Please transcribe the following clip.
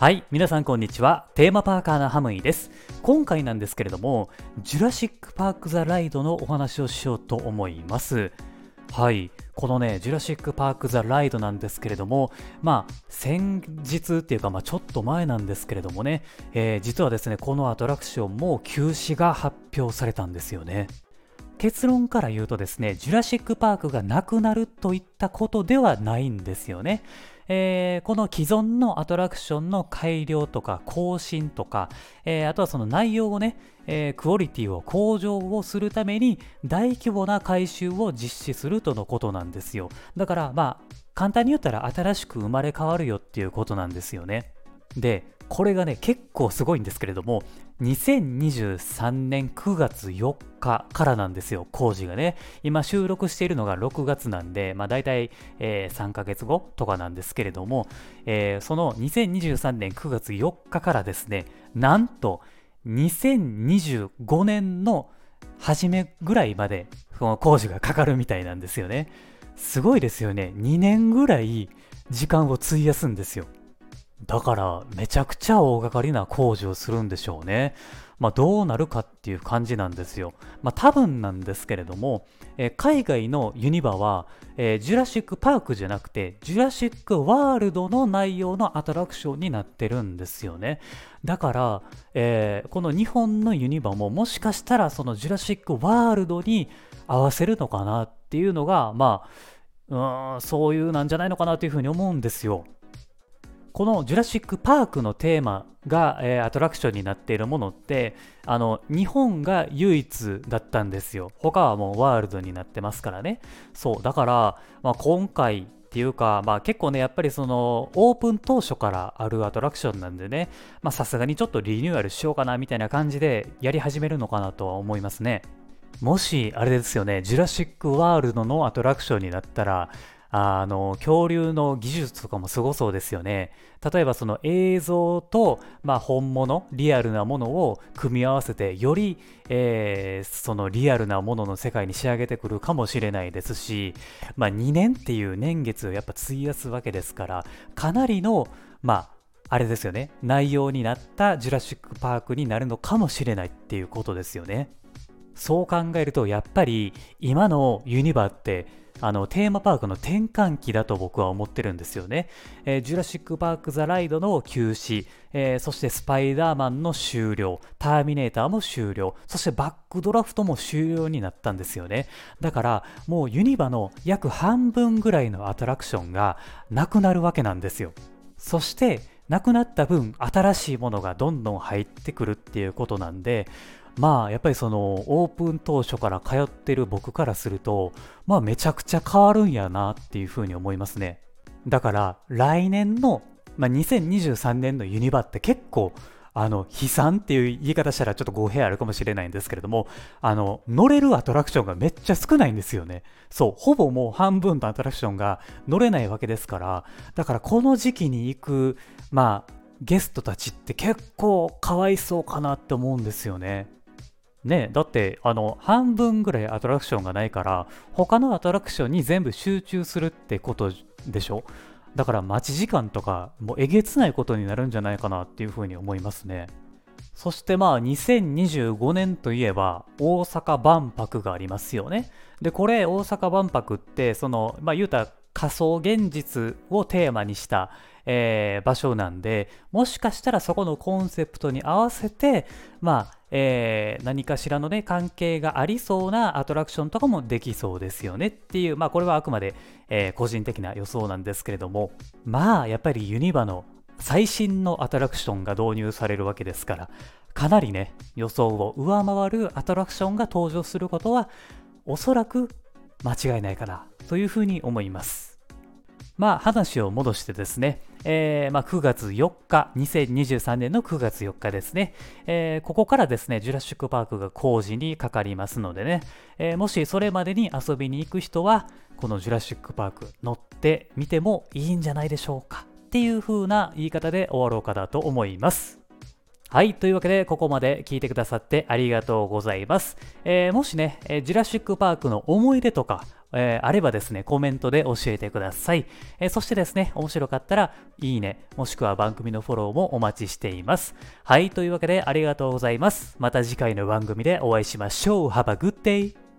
はい、皆さんこんにちは。テーマパーカーなハムイです。今回なんですけれども、ジュラシック・パーク・ザ・ライドのお話をしようと思います。はい、このね、ジュラシック・パーク・ザ・ライドなんですけれども、まあ、先日っていうか、まあ、ちょっと前なんですけれどもね、えー、実はですね、このアトラクションも休止が発表されたんですよね。結論から言うとですね、ジュラシック・パークがなくなるといったことではないんですよね。えー、この既存のアトラクションの改良とか更新とか、えー、あとはその内容をね、えー、クオリティを向上をするために大規模な改修を実施するとのことなんですよ。だからまあ簡単に言ったら新しく生まれ変わるよっていうことなんですよね。で、これがね、結構すごいんですけれども、2023年9月4日からなんですよ、工事がね。今収録しているのが6月なんで、まあ大体、えー、3ヶ月後とかなんですけれども、えー、その2023年9月4日からですね、なんと2025年の初めぐらいまでこの工事がかかるみたいなんですよね。すごいですよね。2年ぐらい時間を費やすんですよ。だからめちゃくちゃ大掛かりな工事をするんでしょうね。まあ、どうなるかっていう感じなんですよ。まあ、多分なんですけれども、えー、海外のユニバは、えー、ジュラシック・パークじゃなくて、ジュラシック・ワールドの内容のアトラクションになってるんですよね。だから、えー、この日本のユニバももしかしたらそのジュラシック・ワールドに合わせるのかなっていうのが、まあ、うんそういうなんじゃないのかなというふうに思うんですよ。このジュラシック・パークのテーマが、えー、アトラクションになっているものってあの日本が唯一だったんですよ。他はもうワールドになってますからね。そうだから、まあ、今回っていうか、まあ、結構ねやっぱりそのオープン当初からあるアトラクションなんでねさすがにちょっとリニューアルしようかなみたいな感じでやり始めるのかなとは思いますね。もしあれですよねジュラシック・ワールドのアトラクションになったらあの恐竜の技術とかもすごそうですよね。例えばその映像と、まあ、本物リアルなものを組み合わせてより、えー、そのリアルなものの世界に仕上げてくるかもしれないですし、まあ、2年っていう年月をやっぱ費やすわけですからかなりのまああれですよね内容になったジュラシック・パークになるのかもしれないっていうことですよね。そう考えるとやっぱり今のユニバってあのテーマパークの転換期だと僕は思ってるんですよね。えー、ジュラシック・パーク・ザ・ライドの休止、えー、そしてスパイダーマンの終了、ターミネーターも終了、そしてバックドラフトも終了になったんですよね。だからもうユニバの約半分ぐらいのアトラクションがなくなるわけなんですよ。そしてなくなった分新しいものがどんどん入ってくるっていうことなんでまあやっぱりそのオープン当初から通ってる僕からするとまあめちゃくちゃ変わるんやなっていうふうに思いますね。だから来年の、まあ、2023年のユニバって結構あの悲惨っていう言い方したらちょっと語弊あるかもしれないんですけれどもあの乗れるアトラクションがめっちゃ少ないんですよね。そうほぼもう半分のアトラクションが乗れないわけですからだからこの時期に行くまあゲストたちって結構かわいそうかなって思うんですよね。ねだってあの半分ぐらいアトラクションがないから他のアトラクションに全部集中するってことでしょ？だから待ち時間とかもうえげつないことになるんじゃないかなっていうふうに思いますね。そしてまあ2025年といえば大阪万博がありますよね。でこれ大阪万博ってそのまあ言うた仮想現実をテーマにした、えー、場所なんでもしかしたらそこのコンセプトに合わせてまあえー、何かしらのね関係がありそうなアトラクションとかもできそうですよねっていうまあこれはあくまで、えー、個人的な予想なんですけれどもまあやっぱりユニバの最新のアトラクションが導入されるわけですからかなりね予想を上回るアトラクションが登場することはおそらく間違いないかなというふうに思います。まあ話を戻してですね、えー、まあ、9月4日、2023年の9月4日ですね、えー、ここからですね、ジュラシックパークが工事にかかりますのでね、えー、もしそれまでに遊びに行く人は、このジュラシックパーク乗ってみてもいいんじゃないでしょうか。っていう風な言い方で終わろうかなと思います。はい。というわけで、ここまで聞いてくださってありがとうございます。えー、もしね、えー、ジュラシックパークの思い出とか、えー、あればですね、コメントで教えてください、えー、そしてですね、面白かったら、いいね、もしくは番組のフォローもお待ちしています。はい、というわけでありがとうございます。また次回の番組でお会いしましょう。Have a good day!